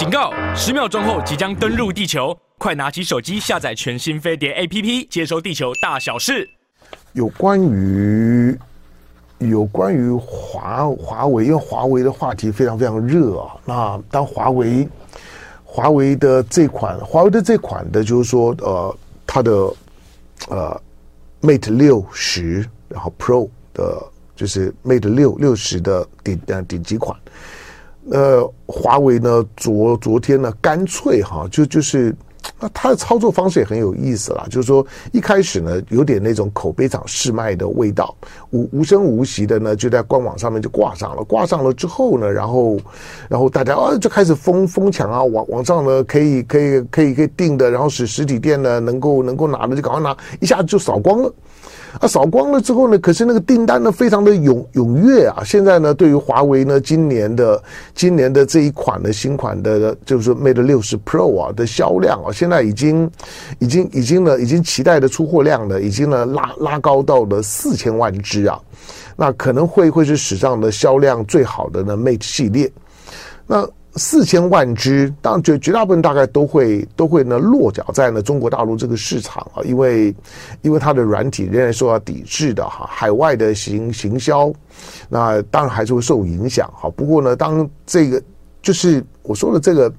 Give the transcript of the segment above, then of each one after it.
警告！十秒钟后即将登陆地球，快拿起手机下载全新飞碟 APP，接收地球大小事。有关于有关于华华为，因为华为的话题非常非常热啊。那当华为华为的这款华为的这款的，就是说呃，它的呃 Mate 六十，然后 Pro 的，就是 Mate 六六十的顶呃顶级款。呃，华为呢，昨昨天呢，干脆哈，就就是。那它的操作方式也很有意思啦，就是说一开始呢，有点那种口碑场试卖的味道，无无声无息的呢，就在官网上面就挂上了，挂上了之后呢，然后然后大家啊就开始疯疯抢啊，网网上呢可以可以可以可以订的，然后使实体店呢能够能够拿的就赶快拿，一下子就扫光了。啊，扫光了之后呢，可是那个订单呢，非常的踊踊跃啊！现在呢，对于华为呢，今年的今年的这一款的新款的，就是 Mate 60 Pro 啊的销量啊，现在已经已经已经呢，已经期待的出货量呢，已经呢拉拉高到了四千万只啊！那可能会会是史上的销量最好的呢 Mate 系列，那。四千万只，当然绝绝大部分大概都会都会呢落脚在呢中国大陆这个市场啊，因为因为它的软体仍然受到抵制的哈，海外的行行销，那当然还是会受影响哈。不过呢，当这个就是我说的这个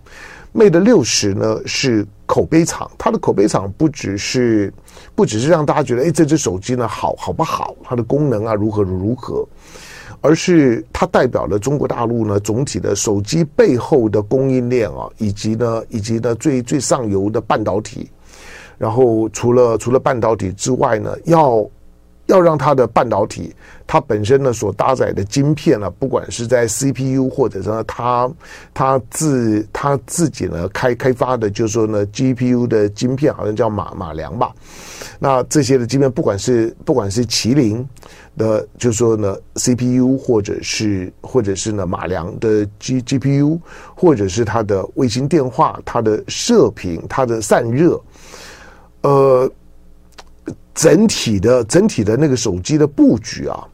Mate 六十呢是口碑厂，它的口碑厂不只是不只是让大家觉得哎这只手机呢好好不好，它的功能啊如何如何。而是它代表了中国大陆呢总体的手机背后的供应链啊，以及呢以及呢最最上游的半导体。然后除了除了半导体之外呢，要要让它的半导体它本身呢所搭载的晶片呢，不管是在 CPU 或者说它它自它自己呢开开发的，就是说呢 GPU 的晶片，好像叫马马良吧。那这些的晶片，不管是不管是麒麟。的，就是说呢，CPU 或者是或者是呢，马良的 G GPU，或者是它的卫星电话、它的射频、它的散热，呃，整体的整体的那个手机的布局啊，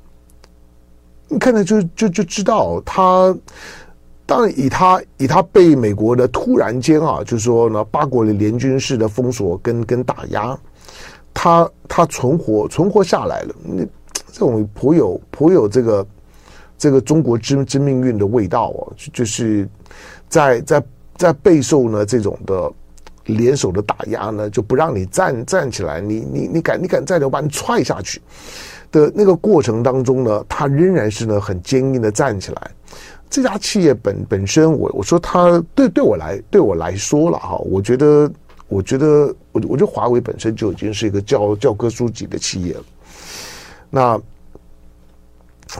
你看着就就就知道，它当然以它以它被美国的突然间啊，就是说呢，八国的联军式的封锁跟跟打压，它它存活存活下来了，那。这种颇有颇有这个这个中国之之命运的味道哦，就是在在在备受呢这种的联手的打压呢，就不让你站站起来，你你你敢你敢再我把你踹下去的那个过程当中呢，他仍然是呢很坚硬的站起来。这家企业本本身，我我说他对对我来对我来说了哈，我觉得我觉得我我觉得华为本身就已经是一个教教科书级的企业了。那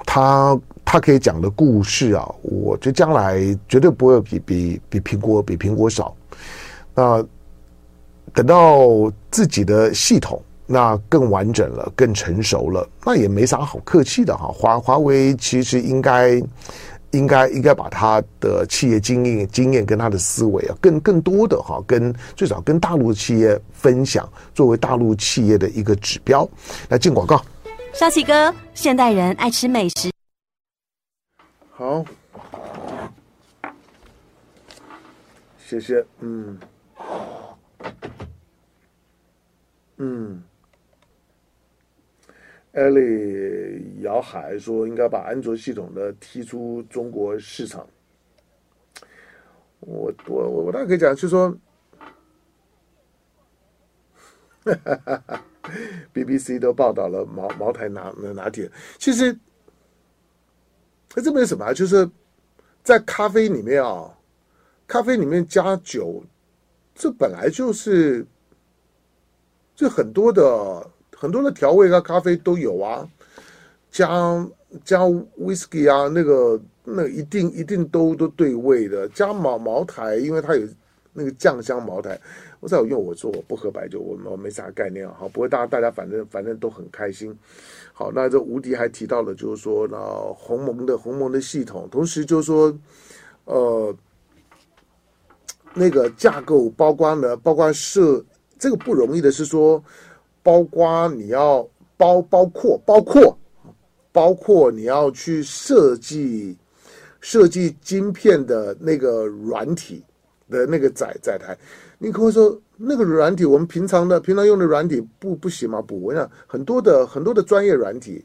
他他可以讲的故事啊，我觉得将来绝对不会比比比苹果比苹果少。那等到自己的系统那更完整了，更成熟了，那也没啥好客气的哈。华华为其实应该应该应该把他的企业经验经验跟他的思维啊，更更多的哈，跟最早跟大陆企业分享，作为大陆企业的一个指标。来进广告。沙琪哥，现代人爱吃美食。好，谢谢。嗯，嗯。艾丽姚海说，应该把安卓系统的踢出中国市场。我我我大概可以讲，就是说，哈哈。BBC 都报道了茅茅台拿拿铁，其实这没什么啊，就是在咖啡里面啊，咖啡里面加酒，这本来就是，这很多的很多的调味啊，咖啡都有啊，加加 whisky 啊，那个那一定一定都都对味的，加茅茅台，因为它有那个酱香茅台。我在我用我说我不喝白酒，我我没啥概念啊。好，不过大家大家反正反正都很开心。好，那这吴迪还提到了，就是说呢，鸿蒙的鸿蒙的系统，同时就是说，呃，那个架构包括呢，包括设这个不容易的是说，包括你要包包括包括包括你要去设计设计晶片的那个软体。的那个载载台，你可能说那个软体，我们平常的平常用的软体不不行吗？不，我想很多的很多的专业软体。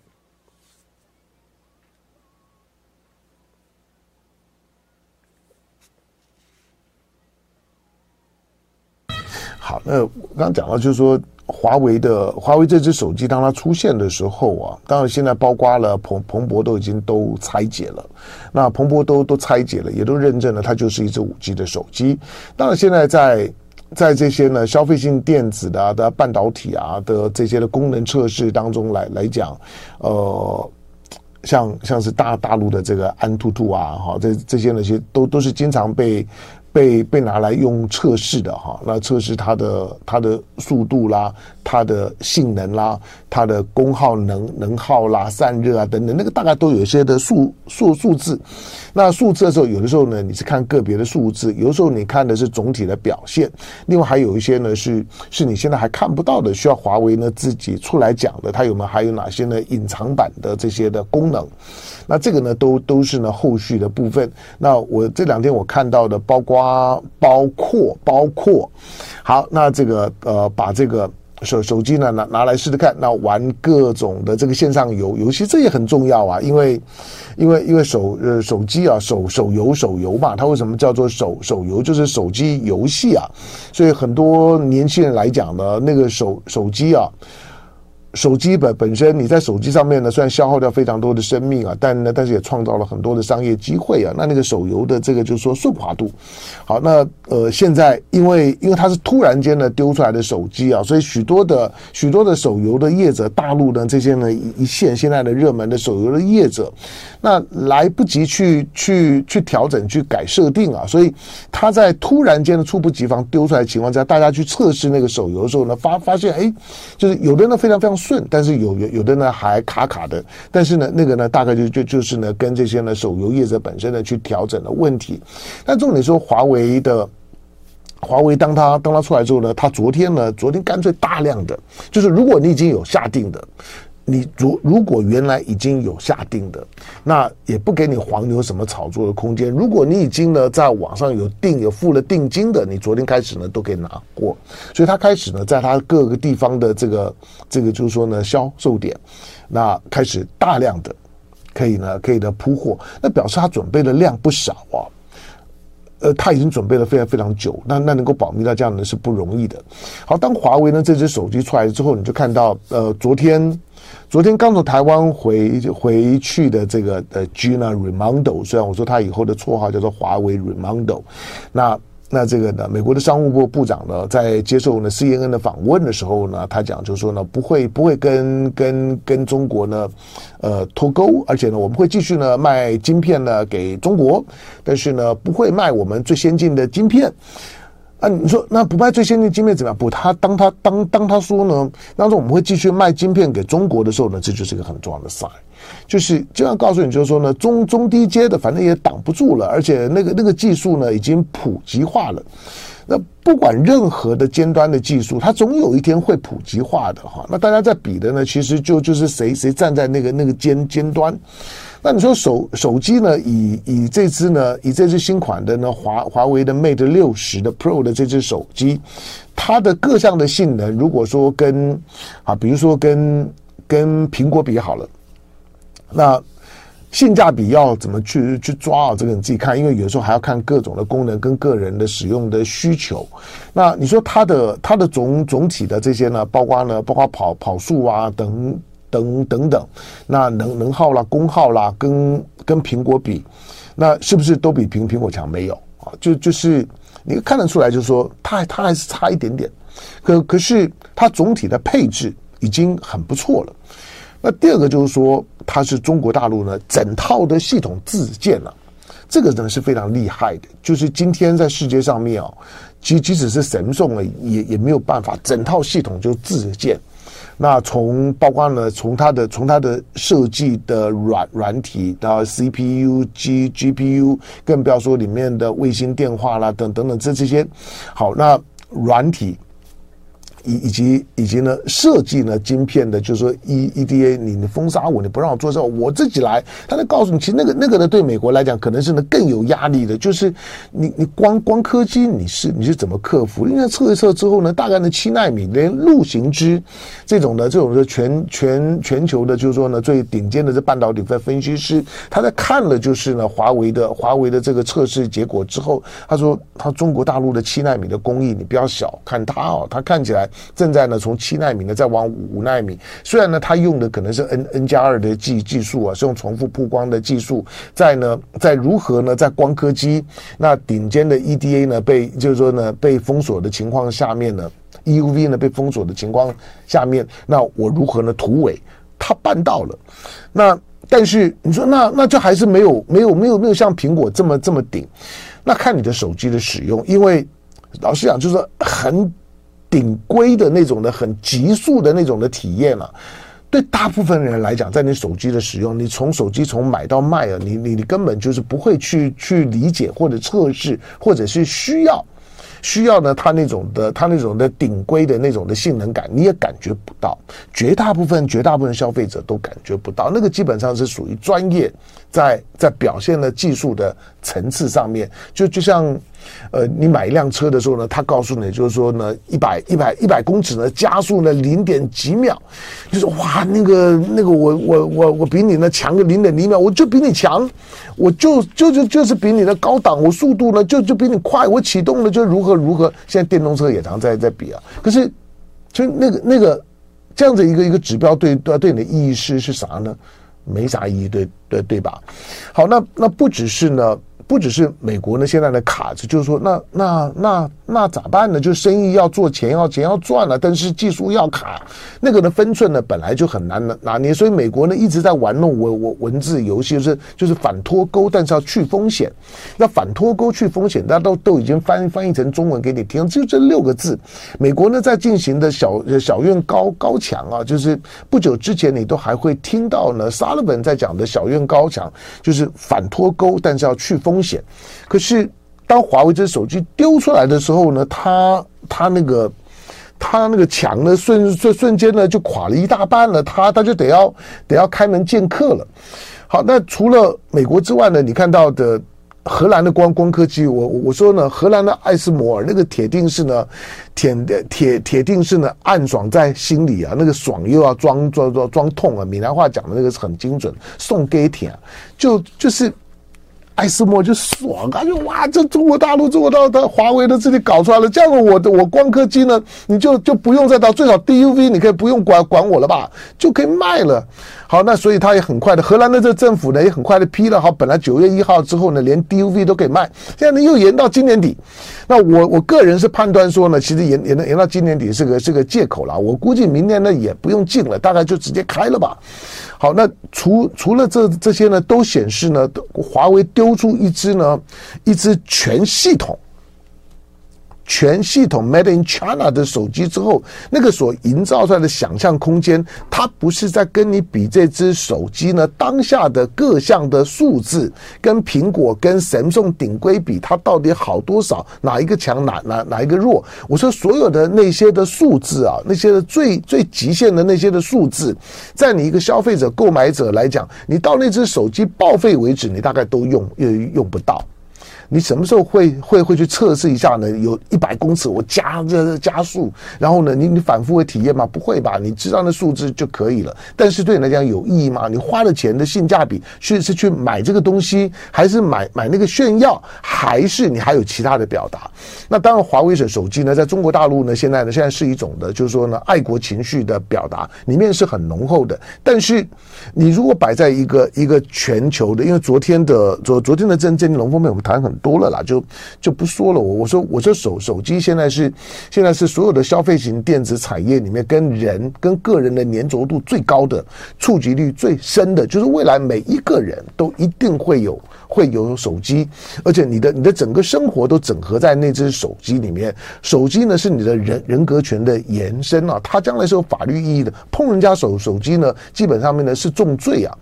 好，那刚刚讲到就是说。华为的华为这只手机，当它出现的时候啊，当然现在包括了彭彭博都已经都拆解了，那彭博都都拆解了，也都认证了它就是一只五 G 的手机。当然现在在在这些呢消费性电子的、啊、的半导体啊的这些的功能测试当中来来讲，呃，像像是大大陆的这个安兔兔啊，哈，这这些那些都都是经常被。被被拿来用测试的哈，那测试它的它的速度啦，它的性能啦，它的功耗能能耗啦，散热啊等等，那个大概都有一些的数数数字。那数字的时候，有的时候呢，你是看个别的数字，有的时候你看的是总体的表现。另外还有一些呢，是是你现在还看不到的，需要华为呢自己出来讲的，它有没有还有哪些呢隐藏版的这些的功能？那这个呢，都都是呢后续的部分。那我这两天我看到的，包括包括包括，好，那这个呃，把这个手手机呢拿拿来试试看，那玩各种的这个线上游游戏，这也很重要啊，因为因为因为手呃手机啊手手游手游嘛，它为什么叫做手手游？就是手机游戏啊，所以很多年轻人来讲呢，那个手手机啊。手机本本身，你在手机上面呢，虽然消耗掉非常多的生命啊，但呢，但是也创造了很多的商业机会啊。那那个手游的这个就是说顺滑度，好，那呃，现在因为因为它是突然间呢丢出来的手机啊，所以许多的许多的手游的业者，大陆的这些呢一一线现在的热门的手游的业者，那来不及去去去调整去改设定啊，所以他在突然间的猝不及防丢出来的情况下，大家去测试那个手游的时候呢，发发现哎，就是有的呢非常非常。顺，但是有有有的呢还卡卡的，但是呢那个呢大概就就就是呢跟这些呢手游业者本身呢去调整的问题。但重点说华为的华为，当他当他出来之后呢，他昨天呢昨天干脆大量的就是如果你已经有下定的。你如如果原来已经有下定的，那也不给你黄牛什么炒作的空间。如果你已经呢在网上有定有付了定金的，你昨天开始呢都可以拿货。所以他开始呢在他各个地方的这个这个就是说呢销售点，那开始大量的可以呢可以的铺货，那表示他准备的量不少啊。呃，他已经准备了非常非常久，那那能够保密到这样呢是不容易的。好，当华为呢这只手机出来之后，你就看到呃昨天。昨天刚从台湾回回去的这个呃 Gina Raimondo，虽然我说他以后的绰号叫做华为 Raimondo，那那这个呢，美国的商务部部长呢，在接受呢 CNN 的访问的时候呢，他讲就是说呢，不会不会跟跟跟中国呢，呃脱钩，而且呢，我们会继续呢卖晶片呢给中国，但是呢，不会卖我们最先进的晶片。啊，你说那不卖最先进的晶片怎么样？不，他当他当当他说呢，当时我们会继续卖晶片给中国的时候呢，这就是一个很重要的 sign，就是就要告诉你，就是说呢，中中低阶的反正也挡不住了，而且那个那个技术呢已经普及化了。那不管任何的尖端的技术，它总有一天会普及化的哈。那大家在比的呢，其实就就是谁谁站在那个那个尖尖端。那你说手手机呢？以以这支呢，以这支新款的呢华华为的 Mate 六十的 Pro 的这支手机，它的各项的性能，如果说跟啊，比如说跟跟苹果比好了，那性价比要怎么去去抓啊？这个你自己看，因为有时候还要看各种的功能跟个人的使用的需求。那你说它的它的总总体的这些呢，包括呢，包括跑跑速啊等。等等等，那能能耗啦、功耗啦，跟跟苹果比，那是不是都比苹苹果强？没有啊，就就是你看得出来，就是说它它还是差一点点，可可是它总体的配置已经很不错了。那第二个就是说，它是中国大陆呢整套的系统自建了，这个呢是非常厉害的。就是今天在世界上面啊，即即使是神送了，也也没有办法整套系统就自建。那从包括呢，从它的从它的设计的软软体到 CPU、G GPU，更不要说里面的卫星电话啦等等等这这些。好，那软体以以及以及呢，设计呢晶片的，就是说 E EDA，你你封杀我，你不让我做这，我自己来。他在告诉你，其实那个那个呢，对美国来讲，可能是呢更有压力的。就是你你光光科技，你是你是怎么克服？因为测一测之后呢，大概呢七纳米连陆行之这种的这种的全全全球的，就是说呢最顶尖的这半导体分分析师，他在看了就是呢华为的华为的这个测试结果之后，他说他中国大陆的七纳米的工艺，你不要小看它哦，他看起来。正在呢，从七纳米呢再往五纳米。虽然呢，它用的可能是 N N 加二的技技术啊，是用重复曝光的技术。在呢，在如何呢，在光刻机那顶尖的 EDA 呢被就是说呢被封锁的情况下面呢，EUV 呢被封锁的情况下面，那我如何呢突围？他办到了。那但是你说那那就还是没有没有没有没有像苹果这么这么顶。那看你的手机的使用，因为老实讲就是很。顶规的那种的很急速的那种的体验了，对大部分人来讲，在你手机的使用，你从手机从买到卖啊，你你你根本就是不会去去理解或者测试，或者是需要需要呢，它那种的它那种的顶规的那种的性能感，你也感觉不到。绝大部分绝大部分消费者都感觉不到，那个基本上是属于专业在在表现的技术的层次上面，就就像。呃，你买一辆车的时候呢，他告诉你就是说呢，一百一百一百公尺呢加速呢零点几秒，就是哇，那个那个我我我我比你呢强个零点零秒，我就比你强，我就就就就是比你的高档，我速度呢就就比你快，我启动了就如何如何。现在电动车也常在在比啊，可是就那个那个这样子一个一个指标对对对你的意义是是啥呢？没啥意义，对对对吧？好，那那不只是呢。不只是美国呢，现在的卡子，就是说，那那那那咋办呢？就生意要做，钱要钱要赚了，但是技术要卡，那个呢分寸呢本来就很难拿拿捏，所以美国呢一直在玩弄文文文字游戏，就是就是反脱钩，但是要去风险。那反脱钩去风险，大家都都已经翻翻译成中文给你听，就这六个字。美国呢在进行的小小院高高墙啊，就是不久之前你都还会听到呢，沙勒本在讲的小院高墙，就是反脱钩，但是要去风险。可是当华为这手机丢出来的时候呢，它它那个他那个墙呢，瞬瞬瞬间呢就垮了一大半了，他他就得要得要开门见客了。好，那除了美国之外呢，你看到的荷兰的光光刻机，我我说呢，荷兰的艾斯摩尔那个铁定是呢，铁铁铁定是呢，暗爽在心里啊，那个爽又要装装装装痛啊，闽南话讲的那个是很精准，送给铁就就是。艾斯莫就爽啊！就哇，这中国大陆中国大陆的华为的自己搞出来了，这样子我我光刻机呢，你就就不用再到最少 DUV，你可以不用管管我了吧，就可以卖了。好，那所以他也很快的，荷兰的这政府呢也很快的批了。好，本来九月一号之后呢，连 DUV 都可以卖，现在呢又延到今年底。那我我个人是判断说呢，其实延延延到今年底是个是个借口了。我估计明年呢也不用进了，大概就直接开了吧。好，那除除了这这些呢，都显示呢，华为丢出一支呢，一支全系统。全系统 Made in China 的手机之后，那个所营造出来的想象空间，它不是在跟你比这只手机呢当下的各项的数字，跟苹果跟 Samsung 顶规比，它到底好多少？哪一个强？哪哪哪一个弱？我说所有的那些的数字啊，那些的最最极限的那些的数字，在你一个消费者购买者来讲，你到那只手机报废为止，你大概都用用用不到。你什么时候会会会去测试一下呢？有一百公尺，我加这加速，然后呢，你你反复会体验吗？不会吧？你知道那数字就可以了。但是对你来讲有意义吗？你花了钱的性价比，是是去买这个东西，还是买买那个炫耀，还是你还有其他的表达？那当然，华为的手机呢，在中国大陆呢，现在呢，现在是一种的，就是说呢，爱国情绪的表达，里面是很浓厚的。但是你如果摆在一个一个全球的，因为昨天的昨昨天的郑振龙方面，我们谈很。多了啦，就就不说了。我我说我说手手机现在是现在是所有的消费型电子产业里面跟人跟个人的粘着度最高的、触及率最深的，就是未来每一个人都一定会有会有手机，而且你的你的整个生活都整合在那只手机里面。手机呢是你的人人格权的延伸啊，它将来是有法律意义的。碰人家手手机呢，基本上面呢是重罪啊。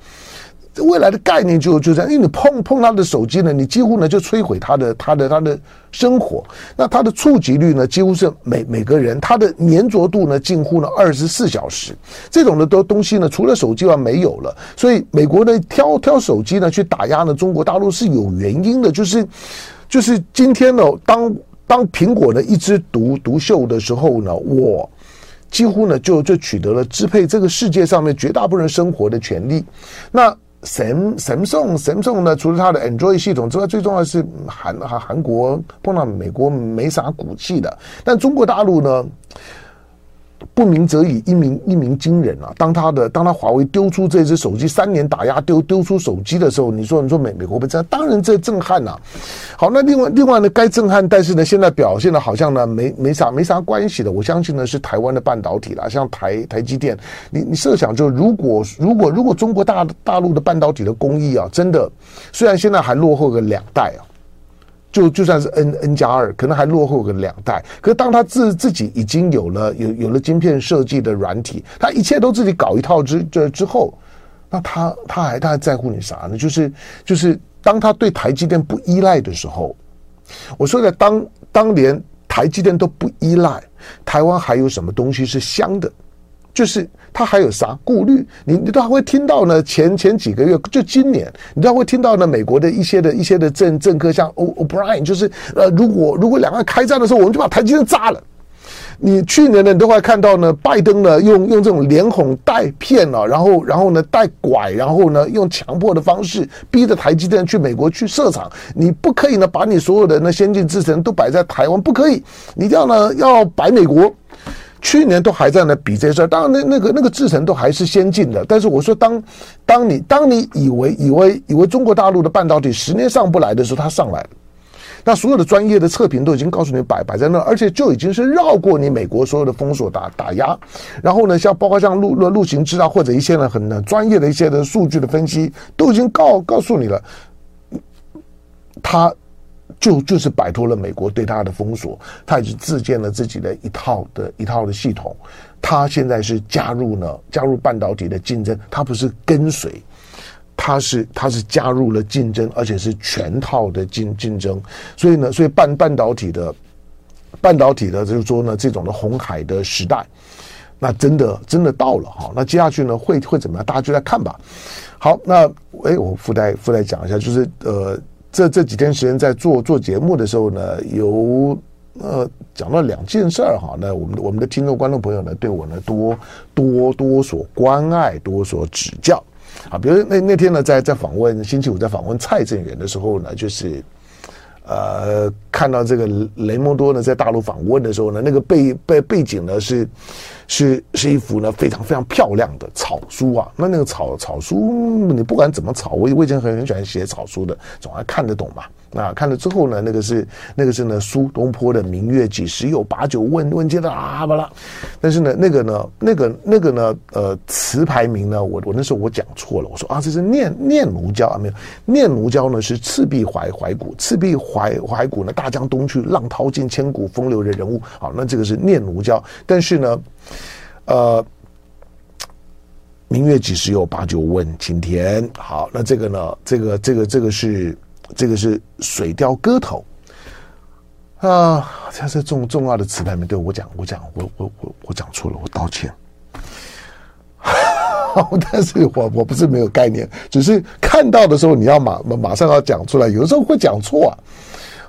未来的概念就就这样，因为你碰碰他的手机呢，你几乎呢就摧毁他的他的他的生活。那他的触及率呢，几乎是每每个人他的粘着度呢，近乎呢二十四小时。这种的都东西呢，除了手机外没有了。所以美国呢挑挑手机呢去打压呢中国大陆是有原因的，就是就是今天呢，当当苹果呢一枝独独秀的时候呢，我几乎呢就就取得了支配这个世界上面绝大部分人生活的权利。那神神送神送呢？除了它的 Android 系统之外，最重要是韩韩韩国碰到美国没啥骨气的，但中国大陆呢？不鸣则已，一鸣一鸣惊人啊！当他的当他华为丢出这只手机，三年打压丢丢出手机的时候，你说你说美美国不震？当然这震撼呐、啊！好，那另外另外呢，该震撼，但是呢，现在表现的好像呢没没啥没啥关系的。我相信呢是台湾的半导体啦，像台台积电，你你设想就如果如果如果中国大大陆的半导体的工艺啊，真的虽然现在还落后个两代啊。就就算是 N N 加二，可能还落后个两代。可是当他自自己已经有了有有了晶片设计的软体，他一切都自己搞一套之这之后，那他他还他还在乎你啥呢？就是就是当他对台积电不依赖的时候，我说的当当连台积电都不依赖，台湾还有什么东西是香的？就是他还有啥顾虑？你你都还会听到呢？前前几个月就今年，你都还会听到呢？美国的一些的一些的政政客，像 O'Brien，就是呃，如果如果两岸开战的时候，我们就把台积电炸了。你去年呢，你都会看到呢，拜登呢用用这种连哄带骗啊，然后然后呢带拐，然后呢用强迫的方式逼着台积电去美国去设厂。你不可以呢把你所有的那先进制程都摆在台湾，不可以，你一定要呢要摆美国。去年都还在那比这事儿，当然那那个那个制程都还是先进的。但是我说当，当你当你以为以为以为中国大陆的半导体十年上不来的时候，它上来了。那所有的专业的测评都已经告诉你摆摆在那，而且就已经是绕过你美国所有的封锁打打压。然后呢，像包括像陆陆陆行知啊，或者一些呢很专业的一些的数据的分析，都已经告告诉你了，他。就就是摆脱了美国对他的封锁，他已经自建了自己的一套的一套的系统。他现在是加入了加入半导体的竞争，他不是跟随，他是他是加入了竞争，而且是全套的竞竞争。所以呢，所以半半导体的半导体的就是说呢，这种的红海的时代，那真的真的到了哈。那接下去呢，会会怎么样？大家就来看吧。好，那哎，我附带附带讲一下，就是呃。这这几天时间在做做节目的时候呢，有呃讲到两件事儿哈。那我们我们的听众观众朋友呢，对我呢多多多所关爱，多所指教啊。比如那那天呢，在在访问星期五在访问蔡正元的时候呢，就是呃看到这个雷蒙多呢在大陆访问的时候呢，那个背背背景呢是。是是一幅呢非常非常漂亮的草书啊，那那个草草书，你不管怎么草，我我以前很很喜欢写草书的，总还看得懂嘛。那看了之后呢，那个是那个是呢苏东坡的“明月几时有，把酒问问接的啊巴拉。但是呢，那个呢，那个那个呢，呃，词牌名呢，我我那时候我讲错了，我说啊，这是念念奴娇啊，没有念奴娇呢是赤壁怀怀古，赤壁怀怀古呢，大江东去，浪淘尽，千古风流的人物。好，那这个是念奴娇，但是呢。呃，明月几时有？把酒问青天。好，那这个呢？这个这个这个是这个是《水调歌头》啊，这是重重要的词牌名。对我讲，我讲，我我我我讲错了，我道歉。但是我我不是没有概念，只是看到的时候，你要马马上要讲出来，有的时候会讲错啊。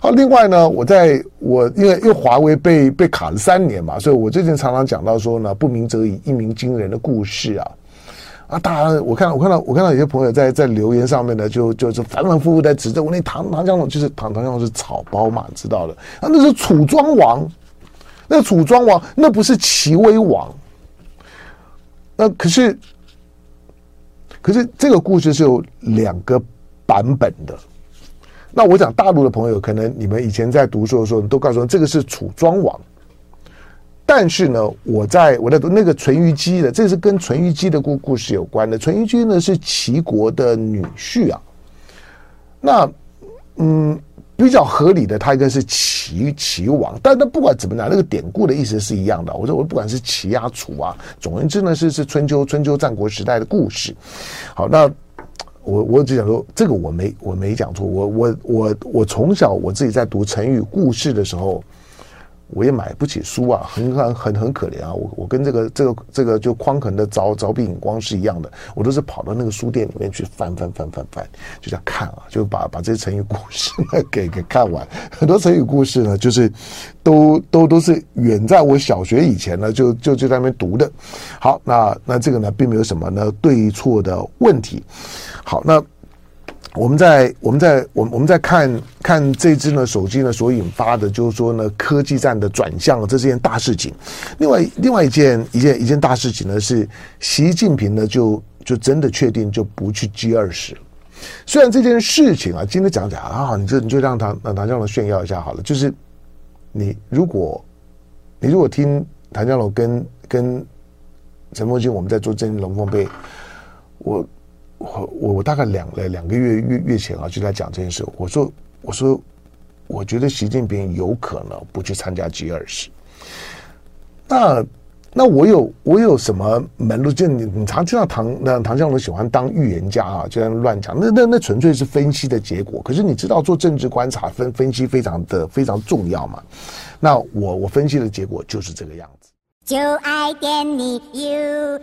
好，另外呢，我在我因为因为华为被被卡了三年嘛，所以我最近常常讲到说呢，不鸣则已，一鸣惊人的故事啊啊！当然，我看我看到我看到有些朋友在在留言上面呢，就就是反反复复在指责我那唐唐江龙就是唐唐江龙是草包嘛，知道的啊，那是楚庄王，那楚庄王那不是齐威王，那可是可是这个故事是有两个版本的。那我讲大陆的朋友，可能你们以前在读书的时候，都告诉我这个是楚庄王。但是呢，我在我在读那个淳于基的，这是跟淳于基的故故事有关的。淳于基呢是齐国的女婿啊。那嗯，比较合理的，他应该是齐齐王。但那不管怎么讲，那个典故的意思是一样的。我说我不管是齐啊楚啊，总而言之呢，是是春秋春秋战国时代的故事。好，那。我我只想说，这个我没我没讲错。我我我我从小我自己在读成语故事的时候。我也买不起书啊，很很很很可怜啊！我我跟这个这个这个就匡衡的凿凿壁隐光是一样的，我都是跑到那个书店里面去翻翻翻翻翻，就这样看啊，就把把这些成语故事呢 给给看完。很多成语故事呢，就是都都都是远在我小学以前呢，就就就在那边读的。好，那那这个呢，并没有什么呢对错的问题。好，那。我们在我们在我们我们在看看这支呢手机呢所引发的，就是说呢科技战的转向，这是件大事情。另外另外一件一件一件大事情呢是习近平呢就就真的确定就不去 G 二十。虽然这件事情啊，今天讲讲啊，你就你就让唐让唐江龙炫耀一下好了。就是你如果你如果听唐江龙跟跟陈凤馨我们在做真龙凤杯，我。我我我大概两两两个月月月前啊，就在讲这件事。我说我说，我觉得习近平有可能不去参加 G 二十。那那我有我有什么门路？就你你常听到唐那唐向龙喜欢当预言家啊，就在乱讲。那那那纯粹是分析的结果。可是你知道做政治观察分分析非常的非常重要嘛？那我我分析的结果就是这个样子。就爱点你 UFO